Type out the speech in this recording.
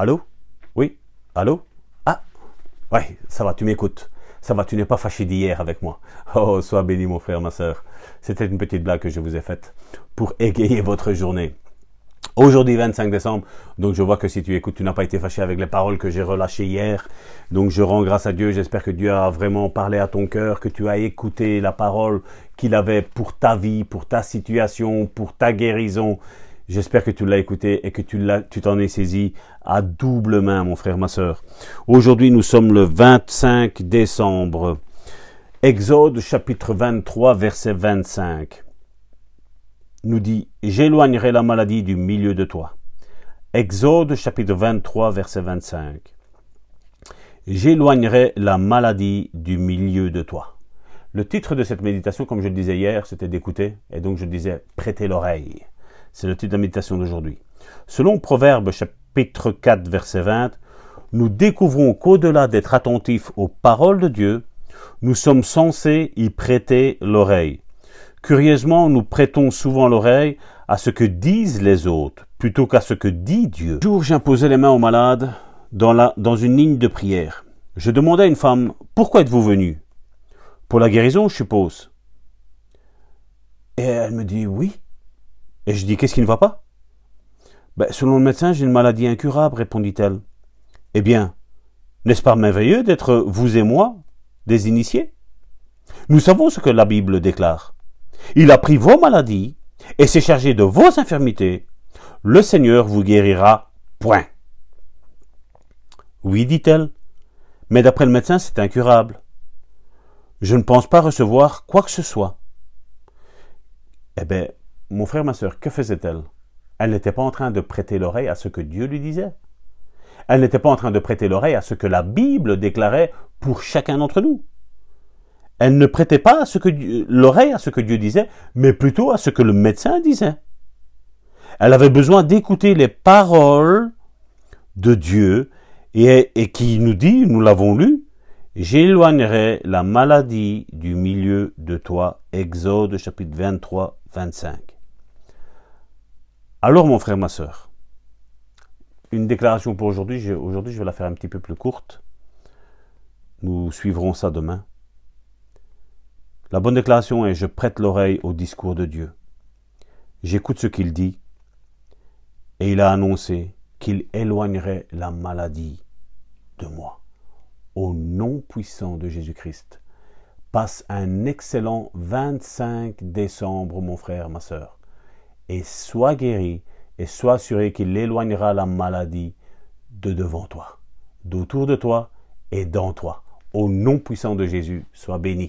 Allô? Oui? Allô? Ah Ouais, ça va, tu m'écoutes. Ça va, tu n'es pas fâché d'hier avec moi. Oh, sois béni mon frère, ma soeur. C'était une petite blague que je vous ai faite pour égayer votre journée. Aujourd'hui 25 décembre, donc je vois que si tu écoutes, tu n'as pas été fâché avec les paroles que j'ai relâchées hier. Donc je rends grâce à Dieu, j'espère que Dieu a vraiment parlé à ton cœur, que tu as écouté la parole qu'il avait pour ta vie, pour ta situation, pour ta guérison. J'espère que tu l'as écouté et que tu l'as, t'en es saisi à double main, mon frère, ma sœur. Aujourd'hui, nous sommes le 25 décembre. Exode chapitre 23, verset 25 nous dit J'éloignerai la maladie du milieu de toi. Exode chapitre 23 verset 25. J'éloignerai la maladie du milieu de toi. Le titre de cette méditation, comme je le disais hier, c'était d'écouter, et donc je disais prêter l'oreille. C'est le titre de la méditation d'aujourd'hui. Selon Proverbe chapitre 4 verset 20, nous découvrons qu'au-delà d'être attentifs aux paroles de Dieu, nous sommes censés y prêter l'oreille. Curieusement, nous prêtons souvent l'oreille à ce que disent les autres plutôt qu'à ce que dit Dieu. Un jour, j'imposais les mains aux malades dans, la, dans une ligne de prière. Je demandais à une femme Pourquoi êtes-vous venue Pour la guérison, je suppose. Et elle me dit Oui. Et je dis Qu'est-ce qui ne va pas? Ben, Selon le médecin, j'ai une maladie incurable, répondit-elle. Eh bien, n'est-ce pas merveilleux d'être vous et moi des initiés? Nous savons ce que la Bible déclare. Il a pris vos maladies et s'est chargé de vos infirmités. Le Seigneur vous guérira. Point. Oui, dit-elle, mais d'après le médecin, c'est incurable. Je ne pense pas recevoir quoi que ce soit. Eh bien, mon frère, ma soeur, que faisait-elle Elle n'était pas en train de prêter l'oreille à ce que Dieu lui disait. Elle n'était pas en train de prêter l'oreille à ce que la Bible déclarait pour chacun d'entre nous. Elle ne prêtait pas l'oreille à ce que Dieu disait, mais plutôt à ce que le médecin disait. Elle avait besoin d'écouter les paroles de Dieu et, et qui nous dit, nous l'avons lu, J'éloignerai la maladie du milieu de toi. Exode chapitre 23, 25. Alors mon frère, ma soeur, une déclaration pour aujourd'hui. Aujourd'hui, je vais la faire un petit peu plus courte. Nous suivrons ça demain. La bonne déclaration est je prête l'oreille au discours de Dieu. J'écoute ce qu'il dit et il a annoncé qu'il éloignerait la maladie de moi. Au nom puissant de Jésus-Christ. Passe un excellent 25 décembre, mon frère, ma soeur, et sois guéri et sois assuré qu'il éloignera la maladie de devant toi, d'autour de toi et dans toi. Au nom puissant de Jésus, sois béni.